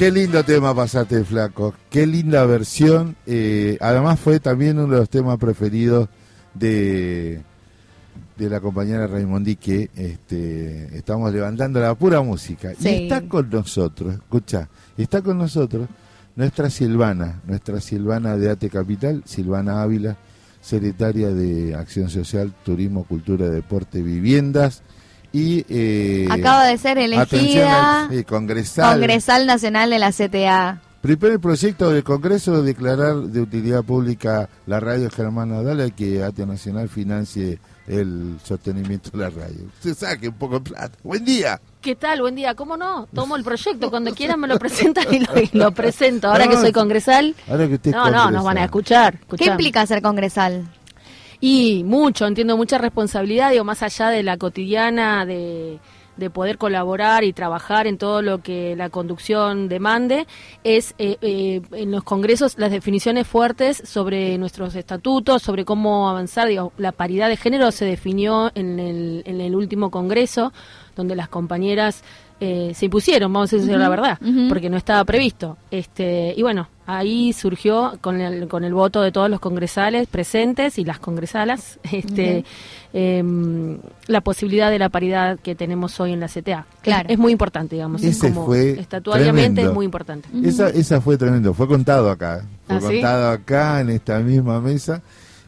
Qué lindo tema pasaste, Flaco. Qué linda versión. Eh, además fue también uno de los temas preferidos de, de la compañera Raimondi que este, estamos levantando la pura música. Y está con nosotros, escucha, está con nosotros nuestra Silvana, nuestra Silvana de ATE Capital, Silvana Ávila, secretaria de Acción Social, Turismo, Cultura, Deporte, Viviendas y eh, acaba de ser elegida congresal, congresal nacional de la CTA. Primer proyecto del Congreso de declarar de utilidad pública la radio Germán Nadal que ATE Nacional financie el sostenimiento de la radio. Se saque un poco de plata. Buen día. ¿Qué tal? Buen día. ¿Cómo no? Tomo el proyecto. Cuando quieran me lo presentan y lo, presento. Ahora que soy congresal. Ahora que usted no, no, nos van a escuchar. ¿Qué implica ser congresal? Y mucho, entiendo mucha responsabilidad, digo, más allá de la cotidiana, de, de poder colaborar y trabajar en todo lo que la conducción demande, es eh, eh, en los congresos las definiciones fuertes sobre nuestros estatutos, sobre cómo avanzar. Digo, la paridad de género se definió en el, en el último congreso, donde las compañeras eh, se impusieron, vamos a decir la verdad, porque no estaba previsto. Este, y bueno, ahí surgió con el, con el voto de todos los congresales presentes y las congresalas este, em, la posibilidad de la paridad que tenemos hoy en la CTA. Claro. Es, muy importante, digamos. Ese como fue estatuariamente es muy importante. esa, esa fue tremendo, fue contado acá, fue ¿Ah, contado acá en esta misma mesa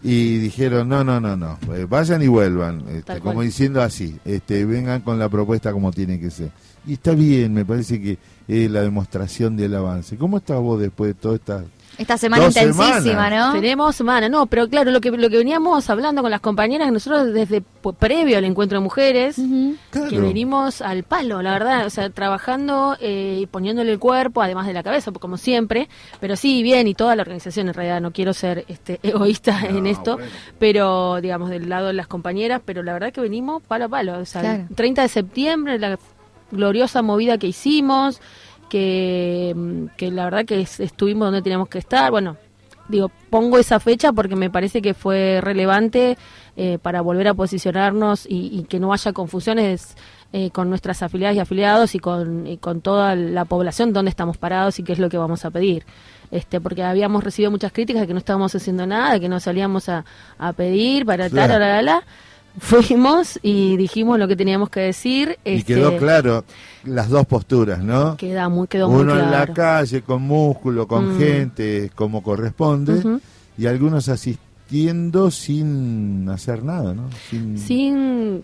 y dijeron no no no no eh, vayan y vuelvan este, como diciendo así este vengan con la propuesta como tiene que ser y está bien, me parece que es la demostración del avance. ¿Cómo estás vos después de toda esta esta semana intensísima, ¿no? Tenemos semana, no, pero claro, lo que lo que veníamos hablando con las compañeras, nosotros desde previo al encuentro de mujeres, que venimos al palo, la verdad, o sea, trabajando eh, y poniéndole el cuerpo, además de la cabeza, como siempre, pero sí, bien, y toda la organización, en realidad, no quiero ser este egoísta en esto, pero, digamos, del lado de las compañeras, pero la verdad que venimos palo a palo, o sea, el 30 de septiembre, la gloriosa movida que hicimos, que, que la verdad que estuvimos donde teníamos que estar. Bueno, digo, pongo esa fecha porque me parece que fue relevante eh, para volver a posicionarnos y, que no haya confusiones eh, con nuestras afiliadas y afiliados y con, con toda la población donde estamos parados y qué es lo que vamos a pedir. Este, porque habíamos recibido muchas críticas de que no estábamos haciendo nada, de que no salíamos a, a pedir para tal, la, la, la fuimos y dijimos lo que teníamos que decir. Y quedó este, claro las dos posturas, ¿no? Queda muy, quedó Uno muy claro. en la calle, con músculo, con mm. gente, como corresponde, y algunos asistiendo sin hacer nada, ¿no? Sin...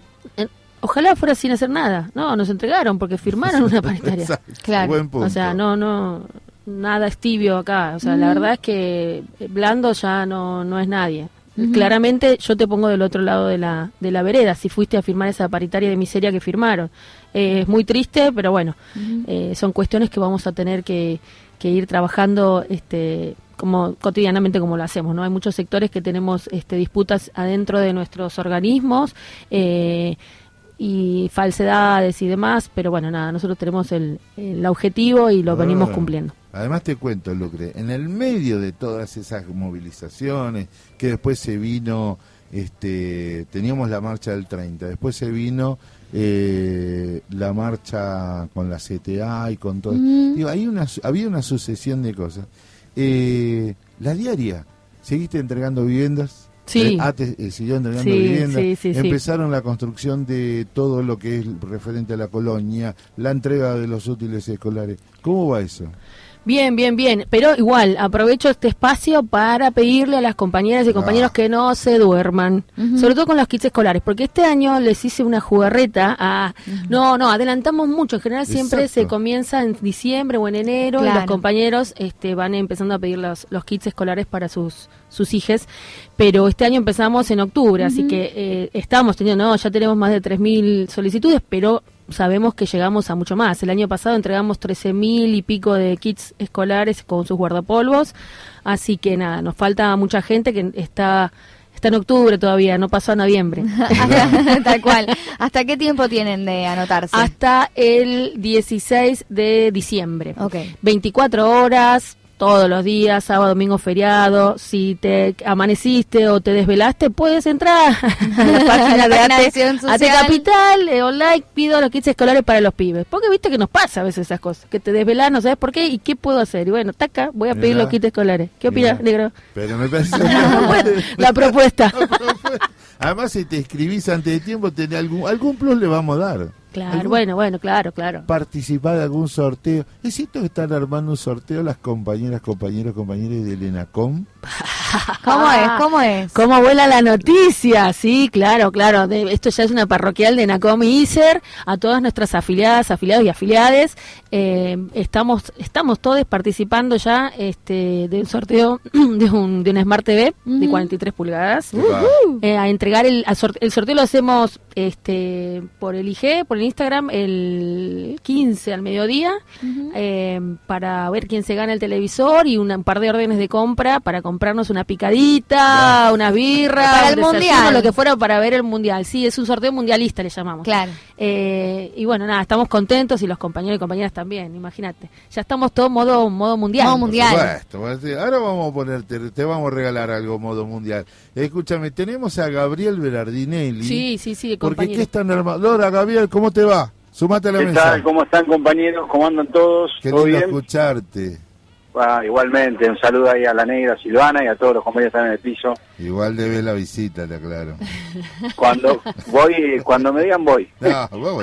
Ojalá fuera sin hacer nada. No, nos entregaron porque firmaron una paritaria. claro. O sea, no, no, nada es tibio acá. O sea, la verdad es que blando ya no, no es nadie. Claramente yo te pongo del otro lado de la, de la vereda, si fuiste a firmar esa paritaria de miseria que firmaron. Eh, es muy triste, pero bueno, eh, son cuestiones que vamos a tener que, que ir trabajando este, como cotidianamente como lo hacemos, ¿no? Hay muchos sectores que tenemos este, disputas adentro de nuestros organismos eh, y falsedades y demás, pero bueno, nada, nosotros tenemos el, el objetivo y lo venimos cumpliendo. Además te cuento, Lucre, en el medio de todas esas movilizaciones, que después se vino, este, teníamos la marcha del 30, después se vino eh, la marcha con la CTA y con todo. Digo, hay una, había una sucesión de cosas. Eh, la diaria, ¿seguiste entregando viviendas? Sí. Ah, eh, siguió entregando viviendas. Empezaron la construcción de todo lo que es referente a la colonia, la entrega de los útiles escolares. ¿Cómo va eso? Bien, bien, bien. Pero igual, aprovecho este espacio para pedirle a las compañeras y compañeros ah. que no se duerman. Sobre todo con los kits escolares. Porque este año les hice una jugarreta a... No, no, adelantamos mucho. En general siempre se comienza en diciembre o en enero. Y los compañeros este, van empezando a pedir los, los kits escolares para sus, sus hijes. Pero este año empezamos en octubre. Así que eh, estamos teniendo... No, ya tenemos más de 3.000 solicitudes, pero sabemos que llegamos a mucho más. El año pasado entregamos 13.000 y pico de kits escolares con sus guardapolvos, así que nada, nos falta mucha gente que está está en octubre todavía, no pasó a noviembre. Tal cual. ¿Hasta qué tiempo tienen de anotarse? Hasta el 16 de diciembre. Ok. 24 horas, todos los días, sábado, domingo, feriado. Si te amaneciste o te desvelaste, puedes entrar a la página de ATE, Capital, eh, online, pido los kits escolares para los pibes. Porque viste que nos pasa a veces esas cosas, que te desvelas, no sabes por qué y qué puedo hacer. Y bueno, taca, voy a pedir los kits escolares. ¿Qué opinas, negro? Pero me parece... la propuesta. Además, si te escribís antes de tiempo, tenés algún, algún plus le vamos a dar. Claro, bueno, bueno, claro, claro. Participar de algún sorteo. ¿Es cierto que están armando un sorteo las compañeras, compañeros, compañeros de ENACOM? ¿Cómo es? ¿Cómo es? ¿Cómo vuela la noticia? Sí, claro, claro. esto ya es una parroquial de ENACOM y ISER. A todas nuestras afiliadas, afiliados y afiliades. Eh, estamos estamos todos participando ya este de un sorteo de un, de Smart TV de 43 pulgadas. Eh, a entregar el, el sorteo lo hacemos este por el IG, por el Instagram, el 15 al mediodía, eh, para ver quién se gana el televisor y un par de órdenes de compra para comprarnos una picadita, una birra, para el mundial, lo que fuera para ver el mundial. Sí, es un sorteo mundialista, le llamamos. Claro. Eh, y bueno, nada, estamos contentos y los compañeros y compañeras también, imagínate. Ya estamos todo modo modo mundial. Modo mundial. ahora vamos a ponerte, te vamos a regalar algo modo mundial. Escúchame, tenemos a Gabriel Berardinelli. Sí, sí, sí, Porque qué están hermano. Lola, Gabriel, ¿cómo te va? Sumate a la ¿Qué Tal? ¿Cómo están compañeros? ¿Cómo andan todos? Qué lindo escucharte. Ah, igualmente, un saludo ahí a la negra Silvana y a todos los compañeros que están en el piso. Igual debe la visita, te aclaro. Cuando voy, cuando me digan voy. No, vos,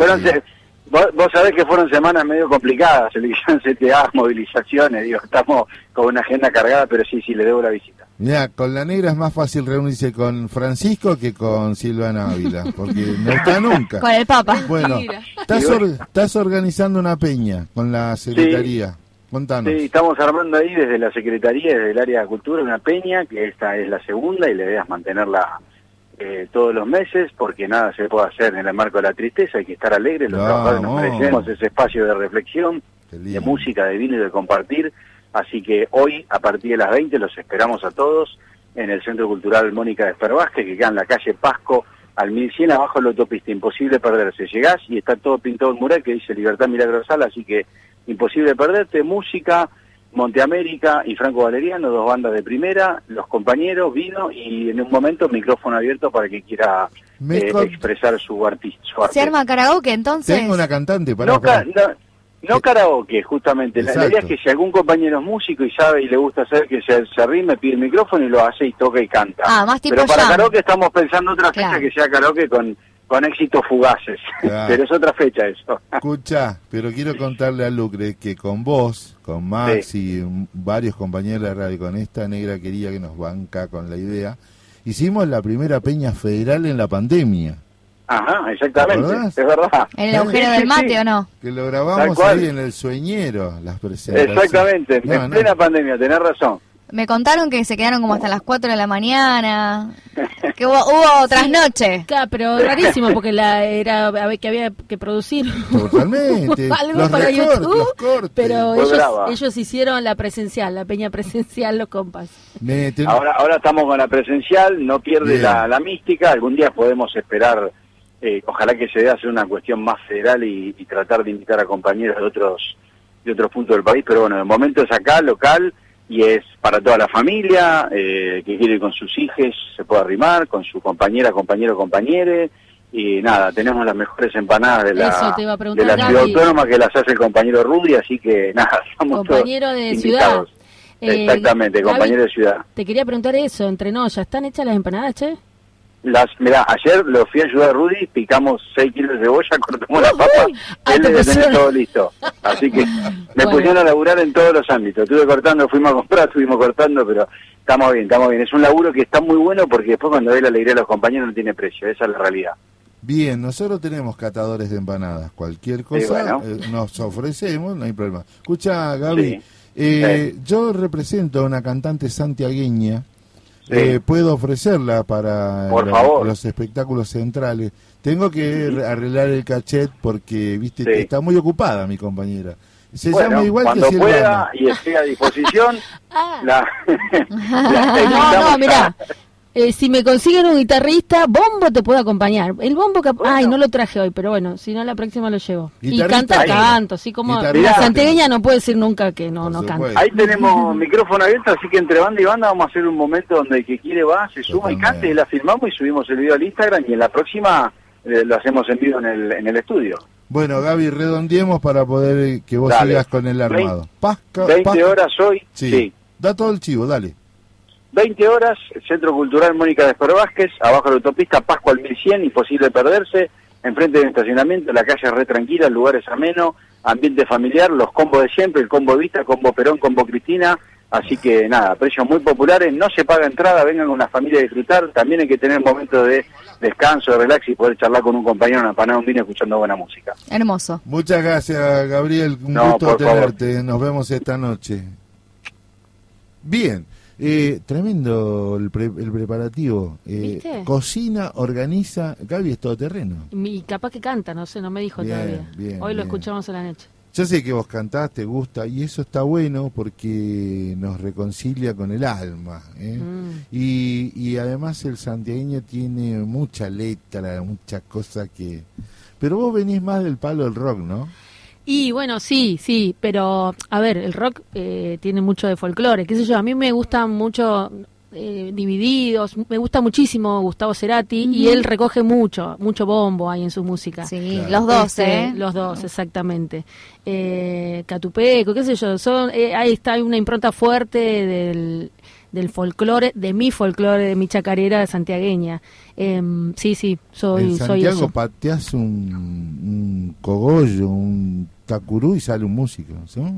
vos, sabés que fueron semanas medio complicadas, elección CTA, movilizaciones, digo, estamos con una agenda cargada, pero sí, sí, le debo la visita. Mira, con la negra es más fácil reunirse con Francisco que con Silvana Ávila, porque no está nunca. Con el Papa. Bueno, estás, organizando una peña con la Secretaría. Contanos. Sí, estamos armando ahí desde la Secretaría, desde el área de Cultura, una peña, que esta es la segunda y la idea es mantenerla eh, todos los meses, porque nada se puede hacer en el marco de la tristeza, hay que estar alegres, los trabajadores nos merecemos ese espacio de reflexión, de música, de vino y de compartir Así que hoy, a partir de las 20, los esperamos a todos en el Centro Cultural Mónica de Espervázquez, que queda en la calle Pasco, al 1100, abajo de la autopista. Imposible perderse. Llegás y está todo pintado en mural que dice Libertad Milagrosal, así que imposible perderte. Música, Monteamérica y Franco Valeriano, dos bandas de primera, los compañeros, vino y en un momento micrófono abierto para que quiera eh, expresar su, artista, ¿Se arma karaoke entonces? Tengo una cantante para... No, no karaoke, justamente. La, idea es que si algún compañero es músico y sabe y le gusta hacer que se, se arrime, pide el micrófono y lo hace y toca y canta. Ah, más tipo Pero para karaoke estamos pensando otra fecha que sea karaoke con, con éxitos fugaces. pero es otra fecha eso. Escucha, pero quiero contarle a Lucre que con vos, con Max y varios compañeros de radio, con esta negra quería que nos banca con la idea, hicimos la primera peña federal en la pandemia. Ajá, exactamente, es verdad. ¿En el agujero del mate o no? Que lo grabamos ahí en el sueñño, las presentaciones. Exactamente, en plena pandemia, tenés razón. Me contaron que se quedaron como hasta las 4 de la mañana, que hubo, hubo otras noches. Claro, pero rarísimo porque la era que había que producir Totalmente. algo los para YouTube, pero ellos, ellos, hicieron la presencial, la peña presencial, los compas. Ahora, ahora estamos con la presencial, no pierde la, la mística, algún día podemos esperar eh, ojalá que se dé hacer una cuestión más federal y, tratar de invitar a compañeros de otros de otros puntos del país, pero bueno, de momento es acá, local, y es para toda la familia, eh, que quiere ir con sus hijos, se puede arrimar, con su compañera, compañero, compañere, y nada, tenemos las mejores empanadas de la, de la ciudad autónoma que las hace el compañero Rudy, así que nada, somos compañero de ciudad. Eh, Exactamente, compañero de ciudad. Te quería preguntar eso, entre nos, ¿ya están hechas las empanadas, che? Las, mira, ayer lo fui a ayudar a Rudy, picamos 6 kilos de cebolla, cortamos la papa, él le tenía todo listo. Así que me pusieron a laburar en todos los ámbitos. Estuve cortando, fuimos a comprar, estuvimos cortando, pero estamos bien, estamos bien. Es un laburo que está muy bueno porque después cuando ve la alegría de los compañeros no tiene precio, esa es la realidad. Bien, nosotros tenemos catadores de empanadas. Cualquier cosa eh, nos ofrecemos, no hay problema. Escucha, Gaby, eh, yo represento a una cantante santiagueña eh, puedo ofrecerla para los espectáculos centrales. Tengo que arreglar el cachet porque, viste, está muy ocupada mi compañera. Se llama igual cuando pueda y esté a disposición, ah. no, no, mira, Eh, si me consiguen un guitarrista, bombo te puedo acompañar. El bombo que... Ay, no lo traje hoy, pero bueno, si no la próxima lo llevo. Y canta, canto, así como la santegueña no puede decir nunca que no, no canta. Ahí tenemos micrófono abierto, así que entre banda y banda vamos a hacer un momento donde el que quiere va, se suma y cante, y la firmamos y subimos el video al Instagram y en la próxima eh, lo hacemos en vivo en el, en el estudio. Bueno, Gaby, redondeemos para poder eh, que vos sigas con el armado. 20, horas hoy. Sí. Da todo el chivo, dale. 20 horas, Centro Cultural Mónica de Vázquez, abajo de la autopista Pascua al 1100, imposible perderse, enfrente del estacionamiento, la calle re tranquila, lugares ameno, ambiente familiar, los combos de siempre, el combo Vista, combo Perón, combo Cristina, así que nada, precios muy populares, no se paga entrada, vengan con la familia a disfrutar, también hay que tener momentos de descanso, de relax y poder charlar con un compañero, una panada, un vino escuchando buena música. Hermoso. Muchas gracias, Gabriel, un gusto tenerte, nos vemos esta noche. Bien. Eh, tremendo el, preparativo. Eh, cocina, organiza. Gaby es todoterreno. Y capaz que canta, no sé, no me dijo todavía. Hoy lo escuchamos en la noche. Yo sé que vos cantás, te gusta, y eso está bueno porque nos reconcilia con el alma. ¿eh? Mm. Y, y además el santiagueño tiene mucha letra, muchas cosas que... Pero vos venís más del palo del rock, ¿no? Y bueno, sí, sí, pero a ver, el rock eh, tiene mucho de folclore, qué sé yo, a mí me gustan mucho eh, Divididos, me gusta muchísimo Gustavo Cerati y él recoge mucho, mucho bombo ahí en su música. Sí, los dos, este, ¿eh? Los dos, exactamente. Eh, Catupeco, qué sé yo, son, eh, ahí está una impronta fuerte del del folclore, de mi folclore, de mi chacarera santiagueña. Em, sí, sí, soy, en Santiago pateas un, un, cogollo, un tacurú y sale un músico,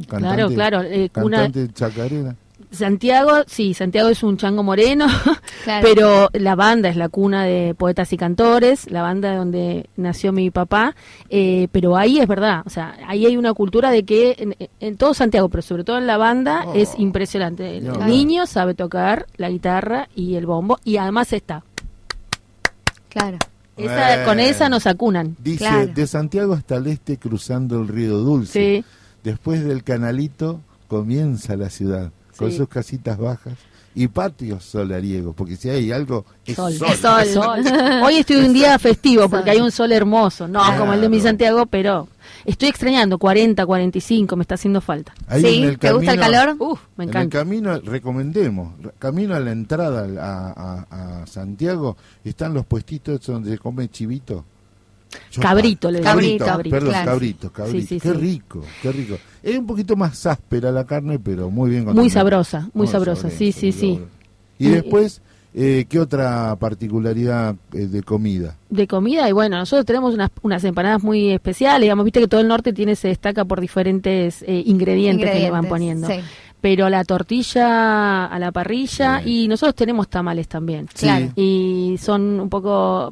claro, claro. Eh, cantante chacarera. Santiago, sí, Santiago es un chango moreno, pero la banda es la cuna de poetas y cantores, la banda donde nació mi papá, eh, pero ahí es verdad, o sea, ahí hay una cultura de que en, todo Santiago, pero sobre todo en la banda, oh. es impresionante. El niño sabe tocar la guitarra y el bombo, y además está. Claro. con esa nos acunan. Dice, de Santiago hasta el este cruzando el río Dulce. Después del canalito comienza la ciudad con sus casitas bajas y patios solariegos, porque si hay algo es sol. sol. Hoy estoy un día festivo porque hay un sol hermoso, no como el de mi Santiago, pero estoy extrañando 40, 45, me está haciendo falta. ¿Sí? ¿Te gusta el calor? Uf, me encanta. En el camino, recomendemos, camino a la entrada a, a Santiago, están los puestitos donde se come chivito cabrito, le cabrito, cabrito, perdón, cabrito, cabrito. qué rico, qué rico. Es un poquito más áspera la carne, pero muy bien. Muy sabrosa, muy, sabrosa, sí, sí, sí. Y después, eh, ¿qué otra particularidad eh, de comida? De comida, y bueno, nosotros tenemos unas, unas empanadas muy especiales, digamos, viste que todo el norte tiene se destaca por diferentes eh, ingredientes, que le van poniendo. pero la tortilla a la parrilla y nosotros tenemos tamales también. Claro. Y son un poco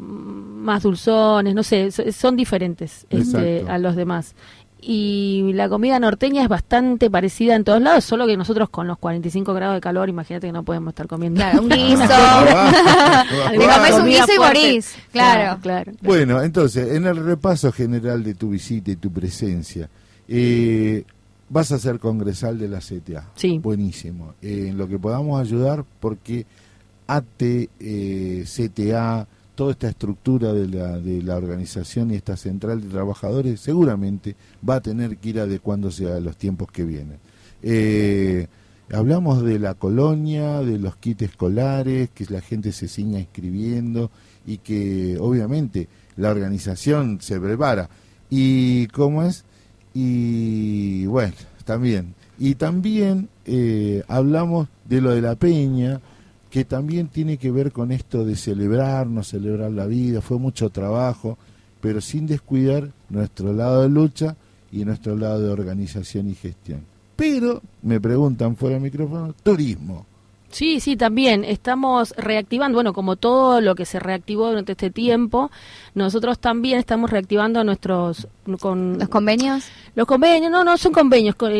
más dulzones, no sé, son diferentes este, a los demás. Y la comida norteña es bastante parecida en todos lados, solo que nosotros con los 45 grados de calor, imagínate que no podemos estar comiendo. un guiso. Te comes un guiso y morís. Claro. claro. Bueno, entonces, en el repaso general de tu visita y tu presencia, eh, vas a ser congresal de la CTA. Sí. Buenísimo. Eh, en lo que podamos ayudar, porque AT, eh, CTA, toda esta estructura de la, de la organización y esta central de trabajadores seguramente va a tener que ir adecuándose a los tiempos que vienen. Eh, hablamos de la colonia, de los kits escolares, que la gente se siga inscribiendo y que obviamente la organización se prepara. ¿Y cómo es? Y bueno, también. Y también eh, hablamos de lo de la peña, que también tiene que ver con esto de celebrarnos, celebrar la vida, fue mucho trabajo, pero sin descuidar nuestro lado de lucha y nuestro lado de organización y gestión. Pero, me preguntan fuera del micrófono, turismo. Sí, sí, también estamos reactivando, bueno, como todo lo que se reactivó durante este tiempo, nosotros también estamos reactivando nuestros con los convenios. Los convenios, no, no son convenios, con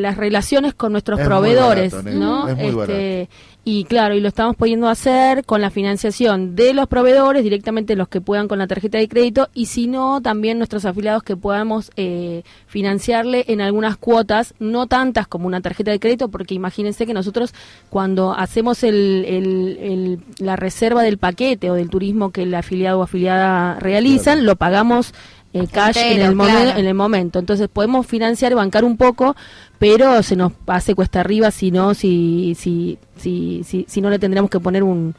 las relaciones con nuestros proveedores, ¿no? este, y claro, y lo estamos pudiendo hacer con la financiación de los proveedores, directamente los que puedan con la tarjeta de crédito, y si no, también nuestros afiliados que podamos eh, financiarle en algunas cuotas, no tantas como una tarjeta de crédito, porque imagínense que nosotros cuando hacemos el, la reserva del paquete o del turismo que el afiliado o afiliada realizan, lo pagamos eh, cash en, el en el momento. Entonces podemos financiar y bancar un poco, pero se nos hace cuesta arriba si no, si, si, si, si, no le tendríamos que poner un,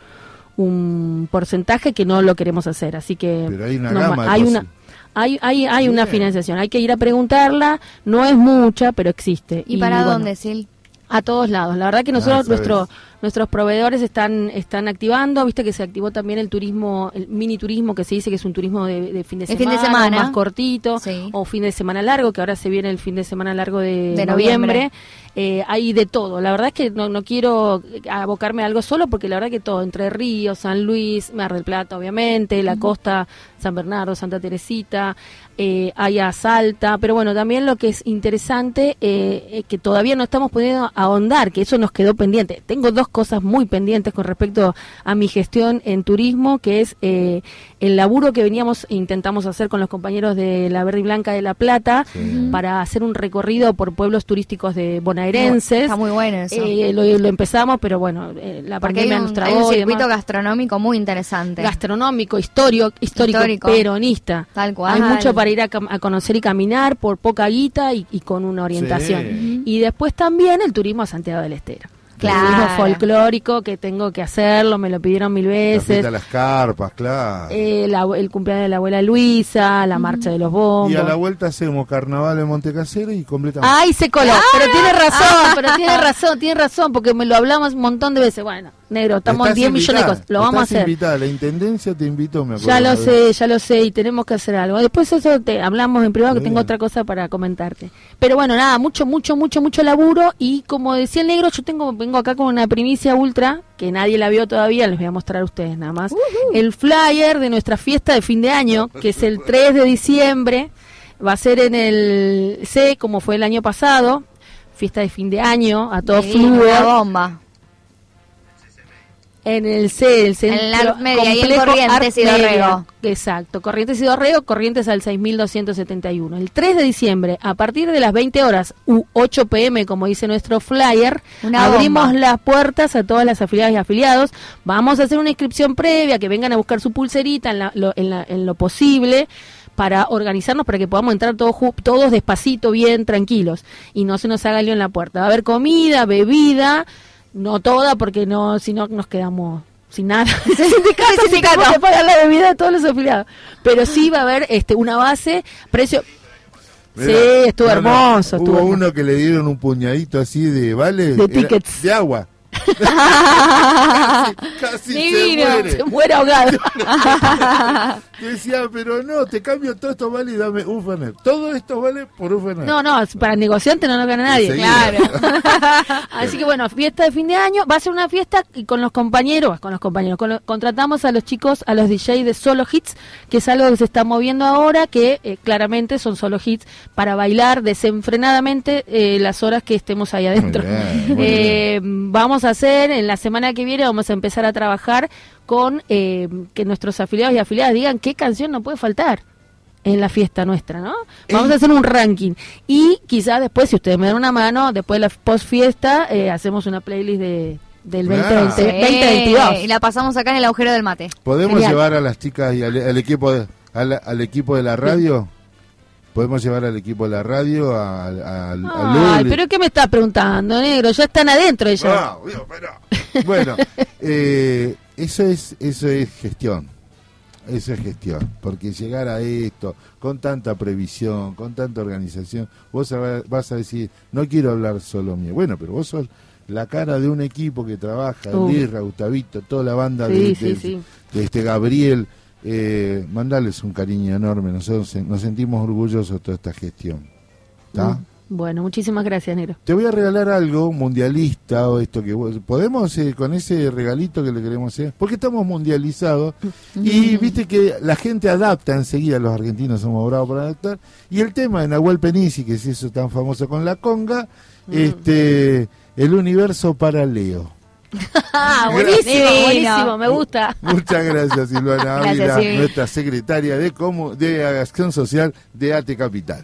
un porcentaje que no lo queremos hacer. Así que hay una hay una hay, hay, hay una financiación, hay que ir a preguntarla, no es mucha, pero existe. ¿Y, para dónde, Sil? A todos lados. La verdad que nosotros, ah, nuestro, nuestros proveedores están, están activando, viste que se activó también el turismo, el mini turismo que se dice que es un turismo de, fin, de semana, más cortito, o fin de semana largo, que ahora se viene el fin de semana largo de, noviembre. Eh, hay de todo. La verdad es que no, no quiero abocarme a algo solo porque la verdad que todo, entre Río, San Luis, Mar del Plata, obviamente, la costa, San Bernardo, Santa Teresita, eh, haya Salta, pero bueno, también lo que es interesante, eh, que todavía no estamos pudiendo ahondar, que eso nos quedó pendiente. Tengo dos cosas muy pendientes con respecto a mi gestión en turismo, que es eh, el laburo que veníamos e intentamos hacer con los compañeros de la Verde y Blanca de La Plata para hacer un recorrido por pueblos turísticos de bonaerenses. Está muy bueno eso. Eh, lo, empezamos, pero bueno, eh, la pandemia nos trabó. Hay un circuito gastronómico muy interesante. Gastronómico, histórico, histórico, peronista. Tal cual. Hay mucho para ir a, conocer y caminar por poca guita y, con una orientación. Y después también el turismo a Santiago del Estero claro. folclórico que tengo que hacerlo, me lo pidieron mil veces. las carpas, claro. Eh, el cumpleaños de la abuela Luisa, la marcha de los bombos. Y a la vuelta hacemos carnaval en Montecasero y completamente. Ay, se coló, pero tiene razón, pero tiene razón, tiene razón, porque me lo hablamos un montón de veces. Bueno, negro, estamos 10 millones de cosas, lo vamos a hacer. Invitada. La intendencia te invito, me Ya lo sé, ya lo sé, y tenemos que hacer algo. Después eso te hablamos en privado, que tengo otra cosa para comentarte. Pero bueno, nada, mucho, mucho, mucho, mucho laburo, y como decía el negro, yo tengo vengo acá con una primicia ultra, que nadie la vio todavía, les voy a mostrar a ustedes nada más. El flyer de nuestra fiesta de fin de año, que es el 3 de diciembre, va a ser en el C, como fue el año pasado, fiesta de fin de año, a todo flujo. bomba en el C, el centro en la media, y en Corrientes y Dorrego. Exacto, Corrientes y Dorrego, Corrientes al 6271. El 3 de diciembre, a partir de las 20 horas u 8 pm, como dice nuestro flyer, abrimos las puertas a todas las afiliadas y afiliados. Vamos a hacer una inscripción previa, que vengan a buscar su pulserita en, lo, en, lo posible para organizarnos para que podamos entrar todos todos despacito, bien, tranquilos y no se nos haga lío en la puerta. Va a haber comida, bebida, no toda, porque no, si no nos quedamos sin nada. sindicato, que pagar la bebida de todos los afiliados. Pero sí va a haber este una base, precio. sí, estuvo hermoso. hubo uno que le dieron un puñadito así de, ¿vale? De tickets. De agua. casi, se muere. Se muere ahogado. Decía, pero no, te cambio todo esto vale y dame Ufernet. Todo esto vale por Ufernet. No, no, para negociante no lo gana nadie. Claro. Así que bueno, fiesta de fin de año. Va a ser una fiesta y con los compañeros, con los compañeros. contratamos a los chicos, a los DJs de solo hits, que es algo que se está moviendo ahora, que eh, claramente son solo hits para bailar desenfrenadamente eh, las horas que estemos ahí adentro. Eh, vamos a hacer en la semana que viene, vamos a empezar a trabajar con eh, que nuestros afiliados y afiliadas digan qué canción no puede faltar en la fiesta nuestra, ¿no? Vamos a hacer un ranking y quizás después, si ustedes me dan una mano, después de la post fiesta, eh, hacemos una playlist de, del 2022. Y la pasamos acá en el agujero del mate. ¿Podemos llevar a las chicas y al, equipo de, al, equipo de la radio? ¿Podemos llevar al equipo de la radio a, Ay, pero ¿qué me está preguntando, negro? Ya están adentro ellos. Ah, bueno, eh, eso es eso es gestión. Eso es gestión, porque llegar a esto con tanta previsión, con tanta organización, vos vas a decir, no quiero hablar solo mío. Bueno, pero vos sos la cara de un equipo que trabaja, uh. Gustavito, toda la banda de, este Gabriel, eh, mandarles un cariño enorme, nosotros nos sentimos orgullosos de toda esta gestión. ¿Está? Bueno, muchísimas gracias, Negro. Te voy a regalar algo mundialista o esto que podemos eh, con ese regalito que le queremos hacer, porque estamos mundializados y viste que la gente adapta enseguida, los argentinos somos bravos para adaptar, y el tema de Nahuel Penisi, que se hizo tan famoso con la conga, mm. este el universo para Leo. Ah, buenísimo, buenísimo, me gusta. Muchas gracias, Silvana Ávila, nuestra secretaria de, de Acción Social de ATE Capital.